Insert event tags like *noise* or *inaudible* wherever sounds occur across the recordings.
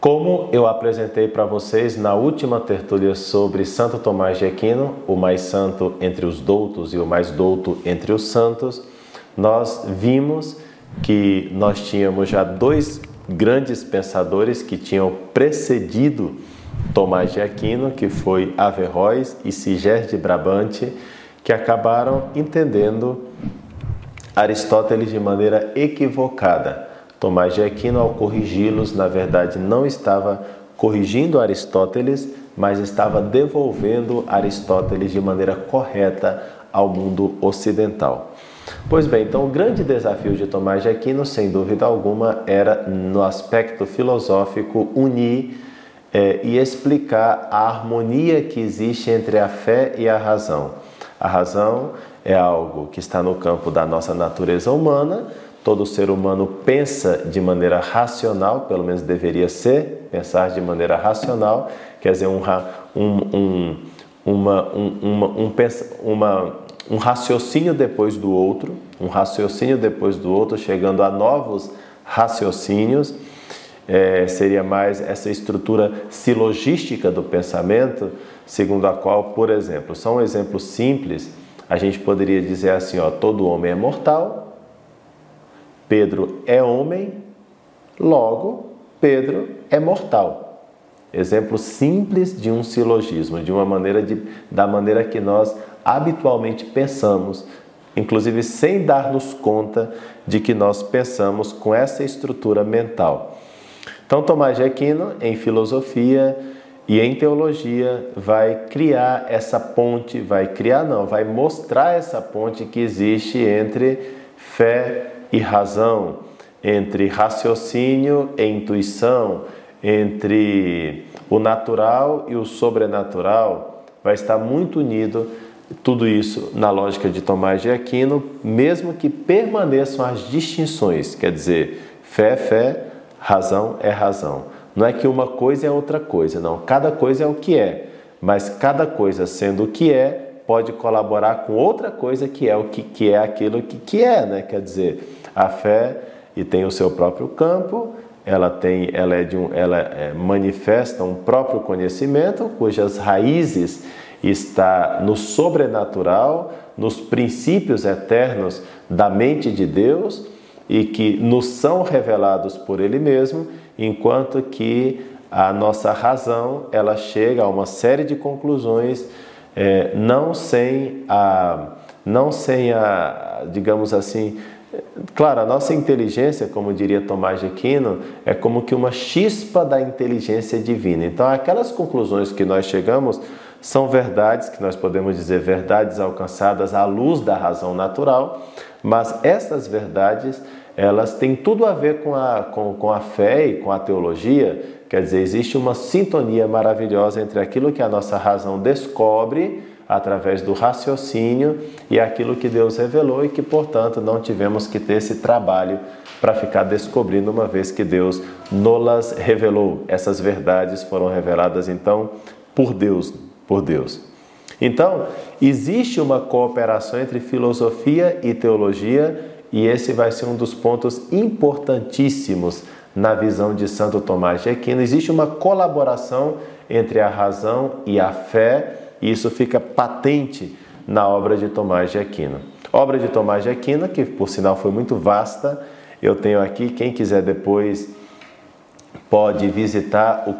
Como eu apresentei para vocês na última tertúlia sobre Santo Tomás de Aquino, o mais santo entre os doutos e o mais douto entre os santos, nós vimos que nós tínhamos já dois grandes pensadores que tinham precedido Tomás de Aquino, que foi Averroes e Siger de Brabante, que acabaram entendendo Aristóteles de maneira equivocada Tomás de Aquino, ao corrigi-los, na verdade não estava corrigindo Aristóteles, mas estava devolvendo Aristóteles de maneira correta ao mundo ocidental. Pois bem, então o grande desafio de Tomás de Aquino, sem dúvida alguma, era no aspecto filosófico unir é, e explicar a harmonia que existe entre a fé e a razão. A razão é algo que está no campo da nossa natureza humana, Todo ser humano pensa de maneira racional, pelo menos deveria ser, pensar de maneira racional, quer dizer, um, um, um, uma, uma, um, uma, um raciocínio depois do outro, um raciocínio depois do outro, chegando a novos raciocínios. É, seria mais essa estrutura silogística do pensamento, segundo a qual, por exemplo, só um exemplo simples, a gente poderia dizer assim: ó, todo homem é mortal, Pedro é homem, logo, Pedro é mortal. Exemplo simples de um silogismo, de uma maneira de, da maneira que nós habitualmente pensamos, inclusive sem dar-nos conta de que nós pensamos com essa estrutura mental. Então, Tomás de Aquino, em filosofia e em teologia, vai criar essa ponte, vai criar, não, vai mostrar essa ponte que existe entre fé e razão, entre raciocínio e intuição, entre o natural e o sobrenatural, vai estar muito unido tudo isso na lógica de Tomás de Aquino, mesmo que permaneçam as distinções, quer dizer, fé fé, razão é razão. Não é que uma coisa é outra coisa, não. Cada coisa é o que é, mas cada coisa sendo o que é, pode colaborar com outra coisa que é o que, que é aquilo que, que é, né? Quer dizer, a fé e tem o seu próprio campo, ela tem, ela é de um, ela é, manifesta um próprio conhecimento cujas raízes está no sobrenatural, nos princípios eternos da mente de Deus e que nos são revelados por Ele mesmo, enquanto que a nossa razão ela chega a uma série de conclusões é, não sem a não sem a digamos assim Claro, a nossa inteligência, como diria Tomás de Aquino, é como que uma chispa da inteligência divina. Então, aquelas conclusões que nós chegamos são verdades, que nós podemos dizer verdades alcançadas à luz da razão natural, mas essas verdades, elas têm tudo a ver com a, com, com a fé e com a teologia, quer dizer, existe uma sintonia maravilhosa entre aquilo que a nossa razão descobre através do raciocínio e aquilo que Deus revelou e que, portanto, não tivemos que ter esse trabalho para ficar descobrindo, uma vez que Deus nolas revelou. Essas verdades foram reveladas então por Deus, por Deus. Então, existe uma cooperação entre filosofia e teologia, e esse vai ser um dos pontos importantíssimos na visão de Santo Tomás de Aquino. Existe uma colaboração entre a razão e a fé e isso fica patente na obra de Tomás de Aquino. Obra de Tomás de Aquino, que por sinal foi muito vasta, eu tenho aqui, quem quiser depois pode visitar o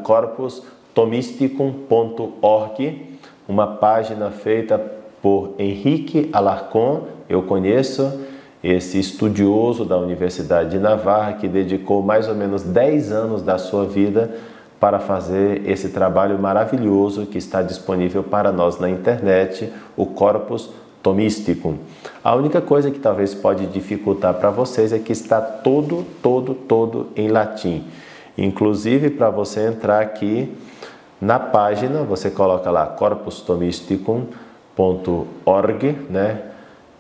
corpustomysticum.org, uma página feita por Henrique Alarcon, eu conheço esse estudioso da Universidade de Navarra que dedicou mais ou menos 10 anos da sua vida para fazer esse trabalho maravilhoso que está disponível para nós na internet, o Corpus Tomístico. A única coisa que talvez pode dificultar para vocês é que está todo, todo, todo em latim. Inclusive, para você entrar aqui na página, você coloca lá corpustomysticum.org, né?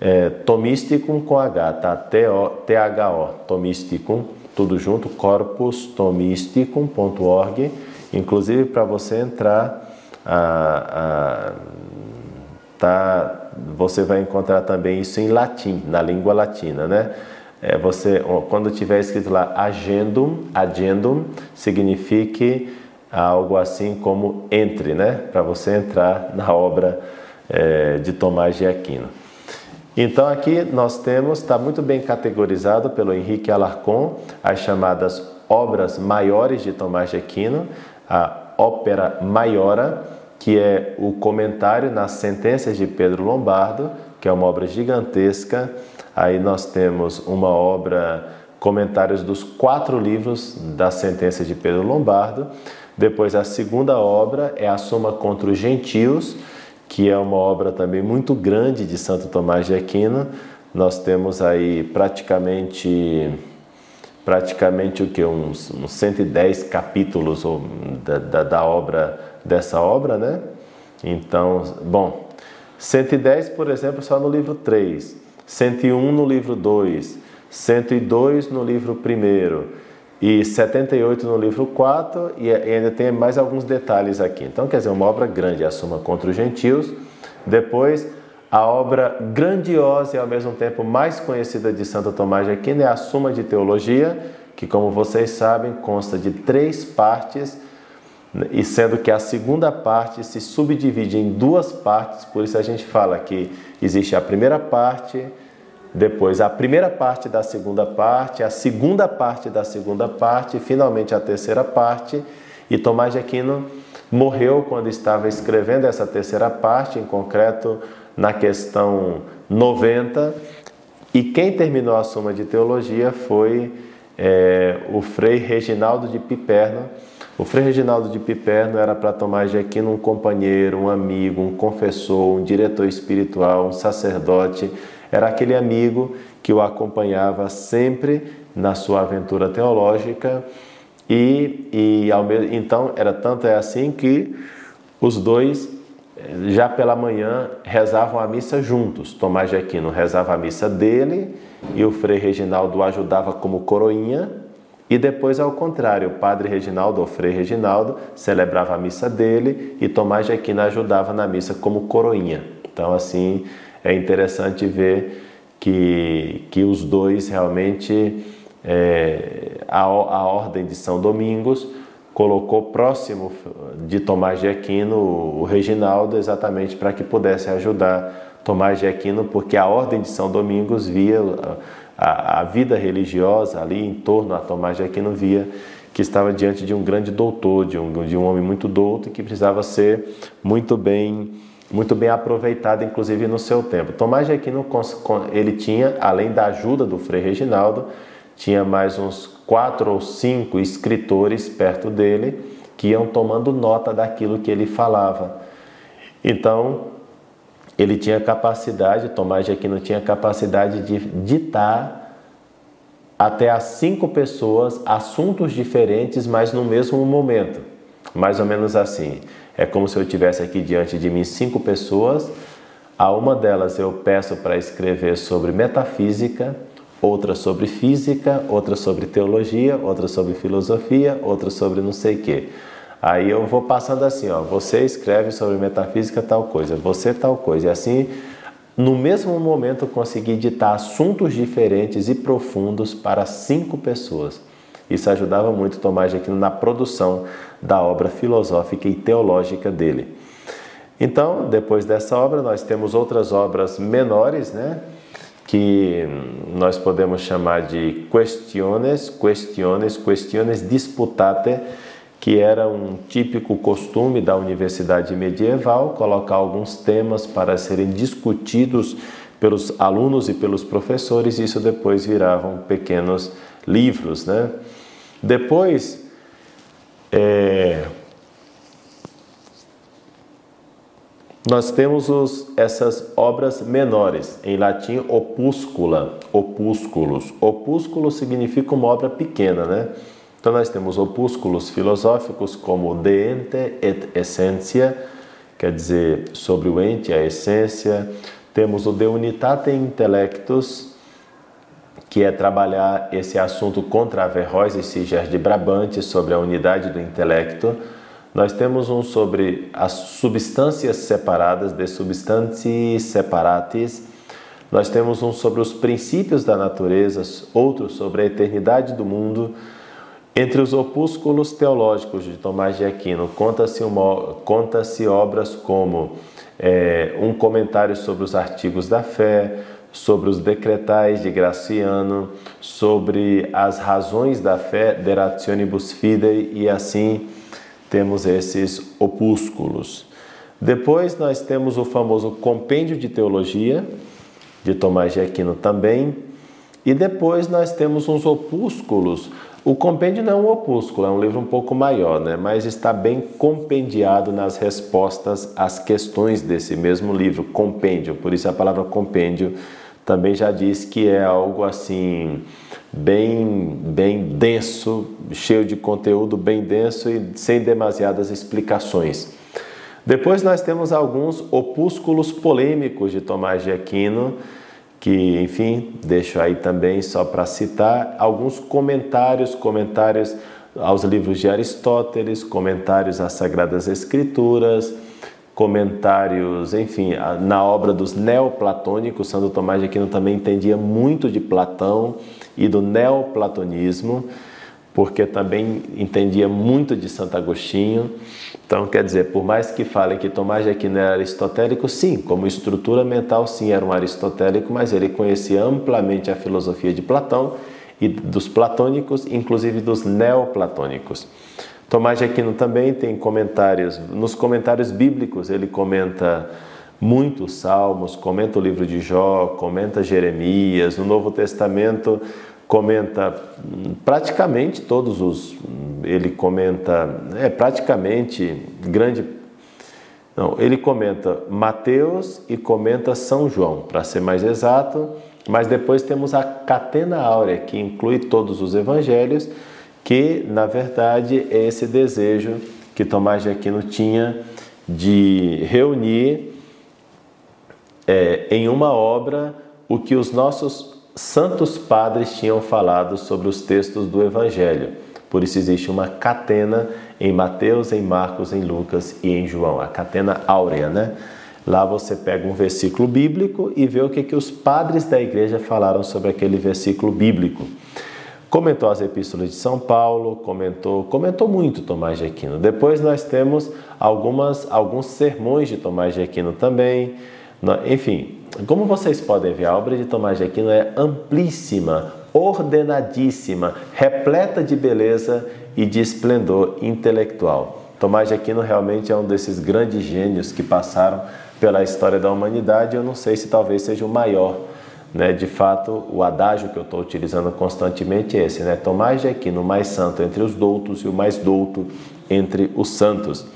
É, tomísticum com H, tá? T-H-O, tomísticum tudo junto, corpustomysticum.org, inclusive para você entrar, tá, você vai encontrar também isso em latim, na língua latina, né? É, você, quando tiver escrito lá agendum, agendum signifique algo assim como entre, né? Para você entrar na obra é, de Tomás de Aquino. Então aqui nós temos, está muito bem categorizado pelo Henrique Alarcon, as chamadas obras maiores de Tomás de Aquino, a ópera maiora, que é o comentário nas sentenças de Pedro Lombardo, que é uma obra gigantesca. Aí nós temos uma obra, comentários dos quatro livros da sentença de Pedro Lombardo. Depois a segunda obra é a Suma contra os Gentios, que é uma obra também muito grande de Santo Tomás de Aquino. Nós temos aí praticamente praticamente o que uns, uns 110 capítulos da, da, da, obra dessa obra, né? Então, bom, 110, por exemplo, só no livro 3, 101 no livro 2, 102 no livro 1 e 78 no livro 4 e ainda tem mais alguns detalhes aqui. Então, quer dizer, uma obra grande, a Suma contra os Gentios. Depois, a obra grandiosa e ao mesmo tempo mais conhecida de Santo Tomás de Aquino é a Suma de Teologia, que, como vocês sabem, consta de três partes, e sendo que a segunda parte se subdivide em duas partes, por isso a gente fala que existe a primeira parte, depois a primeira parte da segunda parte, a segunda parte da segunda parte e finalmente a terceira parte. E Tomás de Aquino morreu quando estava escrevendo essa terceira parte, em concreto na questão 90, e quem terminou a Suma de Teologia foi é, o Frei Reginaldo de Piperno. O Frei Reginaldo de Piperno era para Tomás de Aquino um companheiro, um amigo, um confessor, um diretor espiritual, um sacerdote. Era aquele amigo que o acompanhava sempre na sua aventura teológica e, e ao mesmo, então era tanto é assim que os dois já pela manhã rezavam a missa juntos. Tomás de Aquino rezava a missa dele e o Frei Reginaldo ajudava como coroinha. E depois, ao contrário, o Padre Reginaldo, ou Frei Reginaldo, celebrava a missa dele e Tomás de Aquino ajudava na missa como coroinha. Então, assim, é interessante ver que, que os dois realmente, é, a, a ordem de São Domingos, colocou próximo de Tomás de Aquino o Reginaldo, exatamente para que pudesse ajudar Tomás de Aquino, porque a Ordem de São Domingos via a, a vida religiosa ali em torno a Tomás de Aquino via que estava diante de um grande doutor, de um, de um homem muito douto que precisava ser muito bem muito bem aproveitado, inclusive no seu tempo. Tomás de Aquino ele tinha, além da ajuda do Frei Reginaldo, tinha mais uns quatro ou cinco escritores perto dele que iam tomando nota daquilo que ele falava. Então, ele tinha capacidade, Tomás de Aquino tinha capacidade de ditar até a cinco pessoas assuntos diferentes, mas no mesmo momento. Mais ou menos assim. É como se eu tivesse aqui diante de mim cinco pessoas. A uma delas eu peço para escrever sobre metafísica, outra sobre física, outra sobre teologia, outra sobre filosofia, outra sobre não sei o quê. Aí eu vou passando assim, ó, você escreve sobre metafísica tal coisa, você tal coisa, e assim, no mesmo momento eu consegui ditar assuntos diferentes e profundos para cinco pessoas. Isso ajudava muito Tomás de Aquino na produção da obra filosófica e teológica dele. Então, depois dessa obra, nós temos outras obras menores, né? que nós podemos chamar de questiones, questiones, questiones disputate, que era um típico costume da universidade medieval, colocar alguns temas para serem discutidos pelos alunos e pelos professores, e isso depois viravam pequenos livros. Né? Depois, é, Nós temos os, essas obras menores, em latim opúscula, opúsculos. Opúsculo significa uma obra pequena, né? Então nós temos opúsculos filosóficos como De Ente et Essentia, quer dizer, sobre o ente, a essência. Temos o De Unitate Intellectus, que é trabalhar esse assunto contra Averroes e Siger de Brabante sobre a unidade do intelecto. Nós temos um sobre as substâncias separadas, de substantes separatis. Nós temos um sobre os princípios da natureza, outro sobre a eternidade do mundo. Entre os opúsculos teológicos de Tomás de Aquino, conta-se conta obras como é, um comentário sobre os artigos da fé, sobre os decretais de Graciano, sobre as razões da fé, de Rationibus Fidei, e assim temos esses opúsculos. Depois nós temos o famoso Compêndio de Teologia, de Tomás de Aquino também, e depois nós temos uns opúsculos. O compêndio não é um opúsculo, é um livro um pouco maior, né? mas está bem compendiado nas respostas às questões desse mesmo livro, compêndio. Por isso a palavra compêndio também já diz que é algo assim bem, bem denso, cheio de conteúdo bem denso e sem demasiadas explicações. Depois nós temos alguns opúsculos polêmicos de Tomás de Aquino, que, enfim, deixo aí também só para citar alguns comentários, comentários aos livros de Aristóteles, comentários às Sagradas Escrituras, comentários, enfim, na obra dos neoplatônicos, Santo Tomás de Aquino também entendia muito de Platão e do neoplatonismo, porque também entendia muito de Santo Agostinho. Então, quer dizer, por mais que falem que Tomás de Aquino era aristotélico, sim, como estrutura mental, sim, era um aristotélico, mas ele conhecia amplamente a filosofia de Platão e dos platônicos, inclusive dos neoplatônicos. Tomás de Aquino também tem comentários, nos comentários bíblicos ele comenta muitos salmos, comenta o livro de Jó, comenta Jeremias, no Novo Testamento comenta praticamente todos os ele comenta é praticamente grande não, ele comenta Mateus e comenta São João, para ser mais exato, mas depois temos a Catena Áurea, que inclui todos os evangelhos que na verdade é esse desejo que Tomás de Aquino tinha de reunir é, em uma obra o que os nossos santos padres tinham falado sobre os textos do Evangelho. Por isso existe uma catena em Mateus, em Marcos, em Lucas e em João, a catena áurea, né? Lá você pega um versículo bíblico e vê o que, que os padres da igreja falaram sobre aquele versículo bíblico. Comentou as epístolas de São Paulo, comentou, comentou muito Tomás de Aquino. Depois nós temos algumas, alguns sermões de Tomás de Aquino também. Enfim, como vocês podem ver, a obra de Tomás de Aquino é amplíssima, ordenadíssima, repleta de beleza e de esplendor intelectual. Tomás de Aquino realmente é um desses grandes gênios que passaram pela história da humanidade. Eu não sei se talvez seja o maior né? De fato, o adágio que eu estou utilizando constantemente é esse, né? Tomás de Aquino, mais santo entre os doutos e o mais douto entre os santos.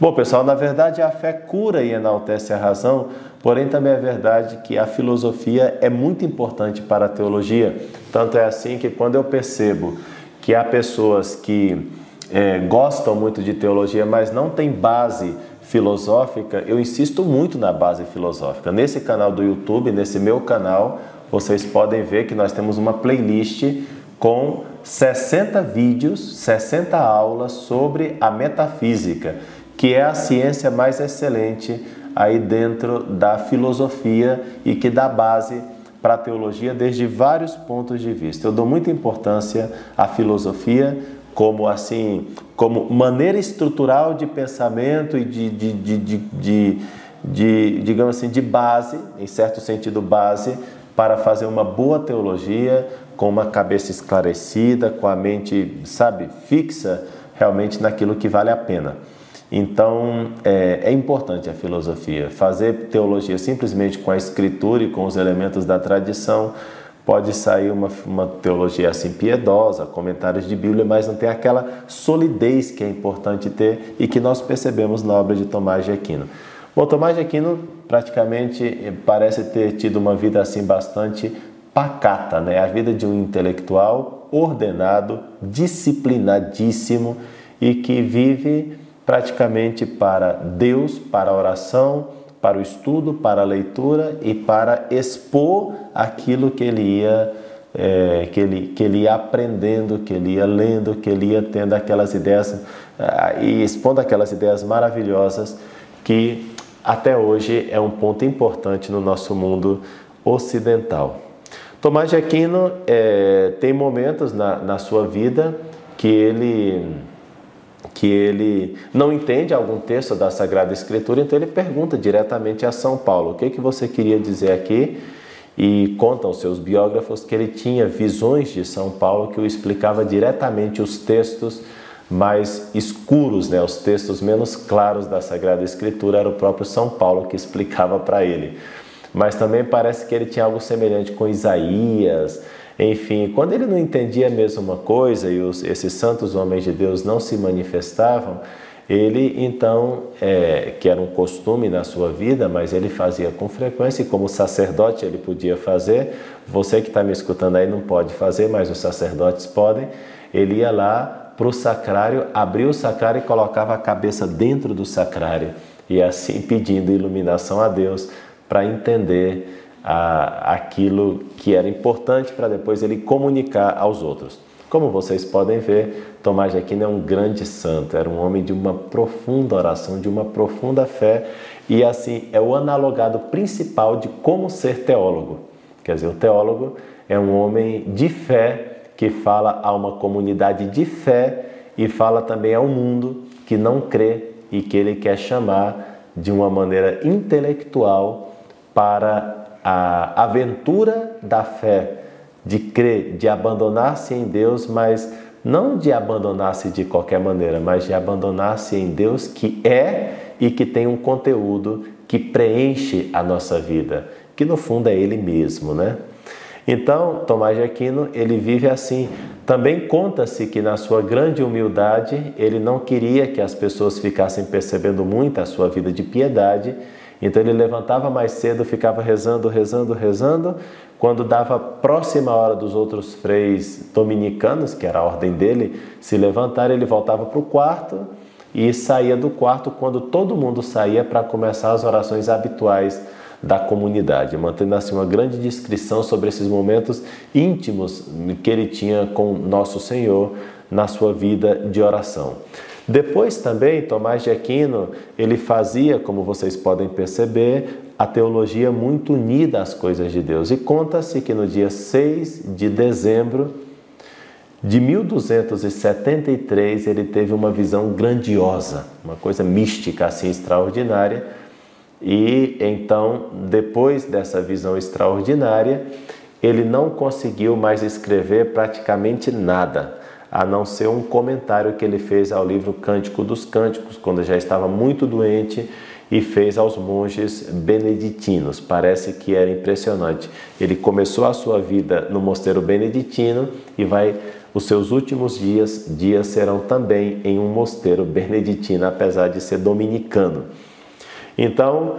Bom, pessoal, na verdade a fé cura e enaltece a razão, porém também é verdade que a filosofia é muito importante para a teologia. Tanto é assim que quando eu percebo que há pessoas que é, gostam muito de teologia, mas não têm base filosófica, eu insisto muito na base filosófica. Nesse canal do YouTube, nesse meu canal, vocês podem ver que nós temos uma playlist com 60 vídeos, 60 aulas sobre a metafísica, que é a ciência mais excelente aí dentro da filosofia e que dá base para a teologia desde vários pontos de vista. Eu dou muita importância à filosofia como assim, como maneira estrutural de pensamento e de, de, de, de, de, digamos assim, de base, em certo sentido base, para fazer uma boa teologia com uma cabeça esclarecida, com a mente, sabe, fixa realmente naquilo que vale a pena. Então é, é, importante a filosofia. Fazer teologia simplesmente com a escritura e com os elementos da tradição pode sair uma, uma teologia assim piedosa, comentários de Bíblia, mas não tem aquela solidez que é importante ter e que nós percebemos na obra de Tomás de Aquino. Bom, Tomás de Aquino praticamente eh, parece ter tido uma vida assim bastante pacata, né? A vida de um intelectual ordenado, disciplinadíssimo e que vive praticamente para Deus, para a oração, para o estudo, para a leitura e para expor aquilo que ele ia é, que, ele, que ele ia aprendendo, que ele ia lendo, que ele ia tendo aquelas ideias ah, e expondo aquelas ideias maravilhosas que até hoje é um ponto importante no nosso mundo ocidental. Tomás de Aquino é, tem momentos na, na sua vida que ele que ele não entende algum texto da Sagrada Escritura, então ele pergunta diretamente a São Paulo: o que, que você queria dizer aqui? E contam os seus biógrafos que ele tinha visões de São Paulo que o explicava diretamente os textos mais escuros, né, os textos menos claros da Sagrada Escritura, era o próprio São Paulo que explicava para ele. Mas também parece que ele tinha algo semelhante com Isaías, enfim, quando ele não entendia a mesma coisa e os, esses santos homens de Deus não se manifestavam, ele então, é, que era um costume na sua vida, mas ele fazia com frequência, e como sacerdote ele podia fazer, você que está me escutando aí não pode fazer, mas os sacerdotes podem, ele ia lá para o sacrário, abria o sacrário e colocava a cabeça dentro do sacrário, e assim pedindo iluminação a Deus para entender a, aquilo que era importante para depois ele comunicar aos outros. Como vocês podem ver, Tomás de Aquino é um grande santo, era um homem de uma profunda oração, de uma profunda fé, e assim é o analogado principal de como ser teólogo. Quer dizer, o teólogo é um homem de fé que fala a uma comunidade de fé e fala também ao mundo que não crê e que ele quer chamar de uma maneira intelectual para a aventura da fé, de crer, de abandonar-se em Deus, mas não de abandonar-se de qualquer maneira, mas de abandonar-se em Deus que é e que tem um conteúdo que preenche a nossa vida, que no fundo é Ele mesmo, né? Então, Tomás de Aquino, ele vive assim. Também conta-se que na sua grande humildade, ele não queria que as pessoas ficassem percebendo muito a sua vida de piedade então ele levantava mais cedo, ficava rezando, rezando, rezando. Quando dava próxima hora dos outros freis dominicanos, que era a ordem dele, se levantar, ele voltava para o quarto e saía do quarto quando todo mundo saía para começar as orações habituais da comunidade, mantendo assim uma grande descrição sobre esses momentos íntimos que ele tinha com nosso Senhor na sua vida de oração. Depois também, Tomás de Aquino, ele fazia, como vocês podem perceber, a teologia muito unida às coisas de Deus. E conta-se que no dia 6 de dezembro de 1273 ele teve uma visão grandiosa, uma coisa mística assim extraordinária. E então, depois dessa visão extraordinária, ele não conseguiu mais escrever praticamente nada a não ser um comentário que ele fez ao livro Cântico dos Cânticos, quando já estava muito doente e fez aos monges beneditinos. Parece que era impressionante. Ele começou a sua vida no mosteiro beneditino e vai os seus últimos dias, dias serão também em um mosteiro beneditino, apesar de ser dominicano. Então,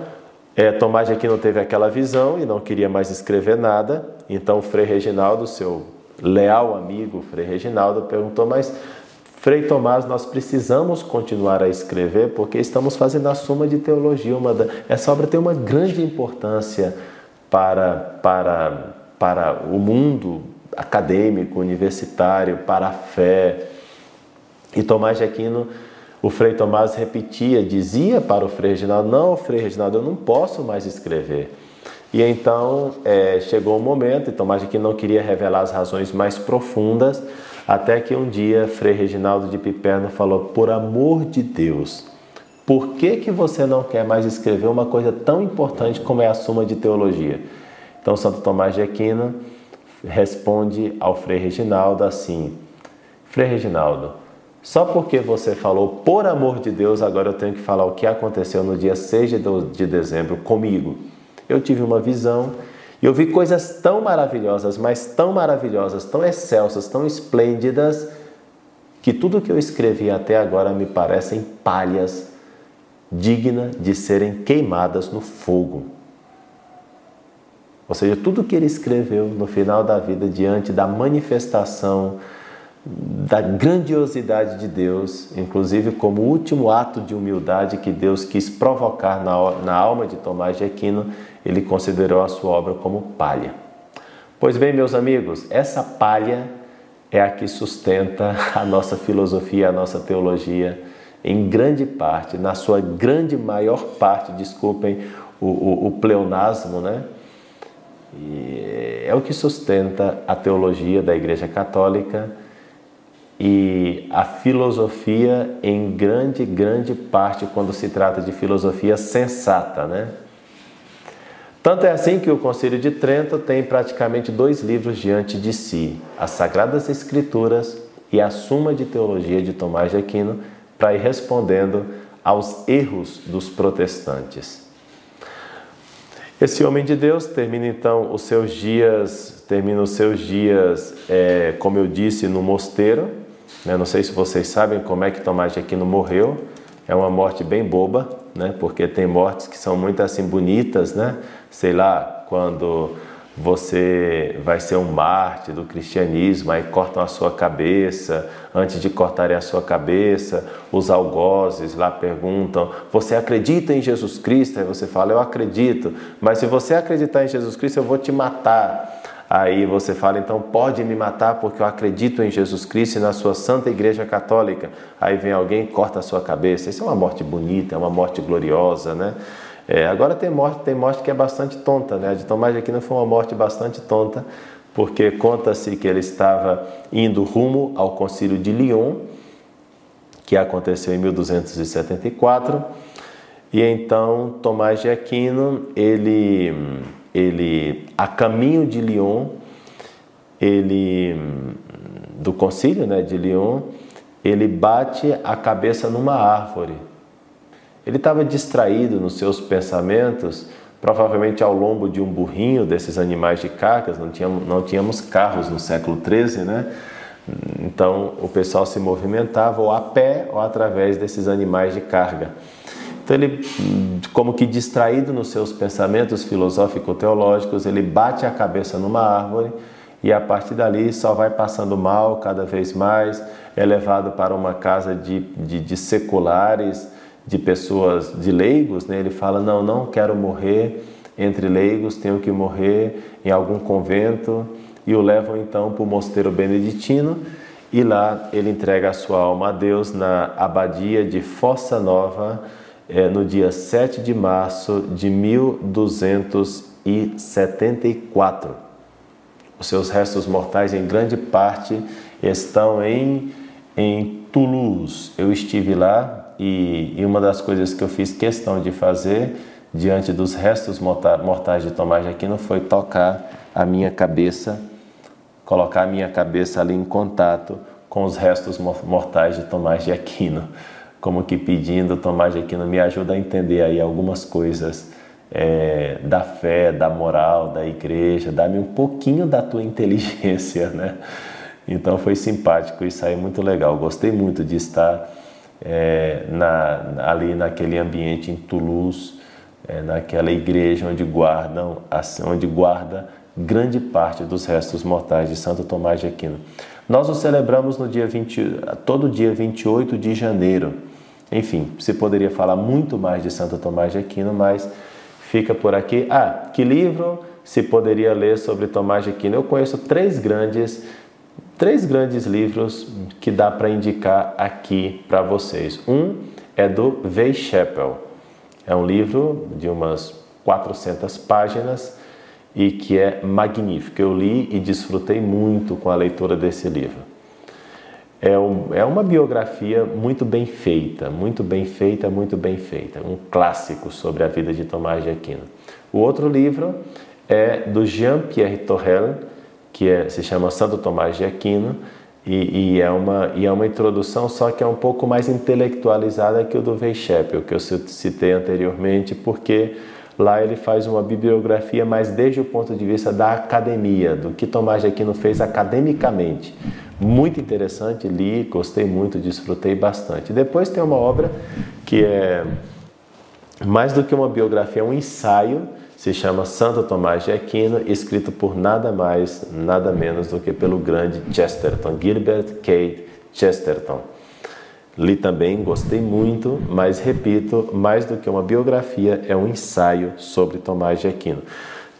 é, Tomás de Aquino teve aquela visão e não queria mais escrever nada. Então, Frei Reginaldo, seu leal amigo Frei Reginaldo perguntou, mas Frei Tomás, nós precisamos continuar a escrever porque estamos fazendo a suma de teologia. Uma da... Essa obra tem uma grande importância para, para, para o mundo acadêmico, universitário, para a fé. E Tomás de Aquino, o Frei Tomás repetia, dizia para o Frei Reginaldo: Não, Frei Reginaldo, eu não posso mais escrever. E então é, chegou o um momento, e Tomás de Aquino não queria revelar as razões mais profundas, até que um dia Frei Reginaldo de Piperno falou: Por amor de Deus, por que, que você não quer mais escrever uma coisa tão importante como é a Suma de Teologia? Então Santo Tomás de Aquino responde ao Frei Reginaldo assim: Frei Reginaldo, só porque você falou por amor de Deus, agora eu tenho que falar o que aconteceu no dia 6 de dezembro comigo eu tive uma visão e eu vi coisas tão maravilhosas, mas tão maravilhosas, tão excelsas, tão esplêndidas, que tudo que eu escrevi até agora me parecem palhas dignas de serem queimadas no fogo. Ou seja, tudo que ele escreveu no final da vida, diante da manifestação da grandiosidade de Deus, inclusive como último ato de humildade que Deus quis provocar na, alma de Tomás de Aquino, ele considerou a sua obra como palha. Pois bem, meus amigos, essa palha é a que sustenta a nossa filosofia, a nossa teologia, em grande parte, na sua grande maior parte, desculpem o, o, o pleonasmo, né? E é o que sustenta a teologia da Igreja Católica e a filosofia em grande, grande parte quando se trata de filosofia sensata, né? Tanto é assim que o Concílio de Trento tem praticamente dois livros diante de si: as Sagradas Escrituras e a Suma de Teologia de Tomás de Aquino, para ir respondendo aos erros dos protestantes. Esse homem de Deus termina então os seus dias, termina os seus dias, é, como eu disse, no mosteiro. Né? Não sei se vocês sabem como é que Tomás de Aquino morreu. É uma morte bem boba, né? Porque tem mortes que são muito assim bonitas, né? Sei lá, quando você vai ser um mártir do cristianismo, aí cortam a sua cabeça, antes de cortarem a sua cabeça, os algozes lá perguntam: Você acredita em Jesus Cristo? Aí você fala: Eu acredito, mas se você acreditar em Jesus Cristo, eu vou te matar. Aí você fala: Então pode me matar porque eu acredito em Jesus Cristo e na sua Santa Igreja Católica. Aí vem alguém e corta a sua cabeça. Isso é uma morte bonita, é uma morte gloriosa, né? É, agora tem morte, tem morte que é bastante tonta, né? A de Tomás de Aquino foi uma morte bastante tonta, porque conta-se que ele estava indo rumo ao concílio de Lyon, que aconteceu em 1274, e então Tomás de Aquino, ele, ele a caminho de Lyon, ele do concílio, né, de Lyon, ele bate a cabeça numa árvore ele estava distraído nos seus pensamentos, provavelmente ao lombo de um burrinho desses animais de cargas, não tínhamos, não tínhamos carros no século XIII, né? Então o pessoal se movimentava ou a pé ou através desses animais de carga. Então ele, como que distraído nos seus pensamentos filosófico-teológicos, ele bate a cabeça numa árvore e a partir dali só vai passando mal cada vez mais, é levado para uma casa de, de, de seculares, de pessoas, de leigos, né? ele fala: não, não quero morrer entre leigos, tenho que morrer em algum convento. E o levam então para o mosteiro beneditino e lá ele entrega a sua alma a Deus na abadia de Fossa Nova é, no dia 7 de março de 1274. Os seus restos mortais, em grande parte, estão em, em Toulouse. Eu estive lá e, e, uma das coisas que eu fiz questão de fazer diante dos restos mortais de Tomás de Aquino foi tocar a minha cabeça, colocar a minha cabeça ali em contato com os restos mortais de Tomás de Aquino, como que pedindo Tomás de Aquino me ajuda a entender aí algumas coisas é, da fé, da moral, da igreja, dá-me um pouquinho da tua *laughs* inteligência, né? Então foi simpático e saiu muito legal. Gostei muito de estar é, na, ali naquele ambiente em Toulouse, é, naquela igreja onde guardam, onde guarda grande parte dos restos mortais de Santo Tomás de Aquino. Nós o celebramos no dia 20, todo dia 28 de janeiro. Enfim, se poderia falar muito mais de Santo Tomás de Aquino, mas fica por aqui. Ah, que livro se poderia ler sobre Tomás de Aquino? Eu conheço três grandes três grandes livros que dá para indicar aqui para vocês. Um é do Weishaupt. É um livro de umas 400 páginas e que é magnífico. Eu li e desfrutei muito com a leitura desse livro. É, um, é uma biografia muito bem feita, muito bem feita, muito bem feita. Um clássico sobre a vida de Tomás de Aquino. O outro livro é do Jean-Pierre Torrel, que é, se chama Santo Tomás de Aquino, e, e, é uma, e é uma introdução, só que é um pouco mais intelectualizada que o do Weishaupt, que eu citei anteriormente, porque lá ele faz uma bibliografia mais desde o ponto de vista da academia, do que Tomás de Aquino fez academicamente. Muito interessante, li, gostei muito, desfrutei bastante. Depois tem uma obra que é mais do que uma biografia, é um ensaio se chama Santo Tomás de Aquino, escrito por nada mais, nada menos do que pelo grande Chesterton, Gilbert K. Chesterton. Li também, gostei muito, mas repito, mais do que uma biografia, é um ensaio sobre Tomás de Aquino.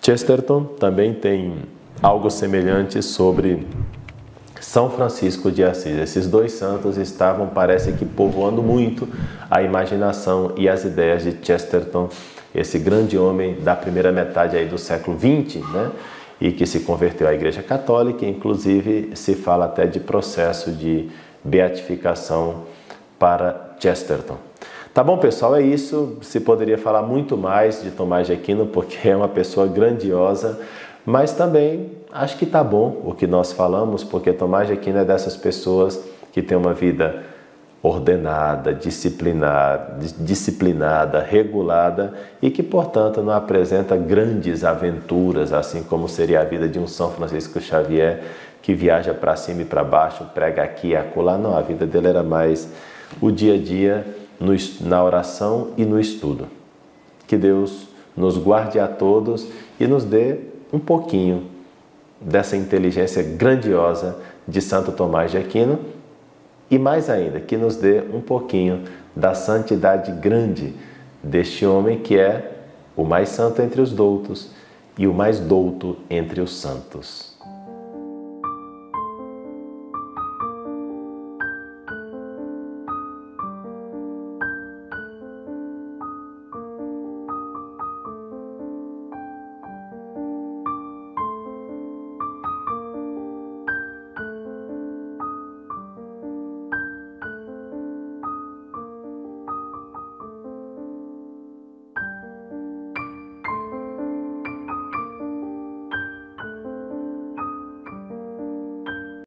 Chesterton também tem algo semelhante sobre São Francisco de Assis. Esses dois santos estavam, parece que, povoando muito a imaginação e as ideias de Chesterton, esse grande homem da primeira metade aí do século XX, né? e que se converteu à Igreja Católica, inclusive se fala até de processo de beatificação para Chesterton. Tá bom, pessoal, é isso. Se poderia falar muito mais de Tomás de Aquino, porque é uma pessoa grandiosa, mas também acho que tá bom o que nós falamos, porque Tomás de Aquino é dessas pessoas que tem uma vida ordenada, disciplinada, disciplinada, regulada e que, portanto, não apresenta grandes aventuras, assim como seria a vida de um São Francisco Xavier que viaja para cima e para baixo, prega aqui e acolá. Não, a vida dele era mais o dia a dia no, na oração e no estudo. Que Deus nos guarde a todos e nos dê um pouquinho dessa inteligência grandiosa de Santo Tomás de Aquino e mais ainda, que nos dê um pouquinho da santidade grande deste homem que é o mais santo entre os doutos e o mais douto entre os santos.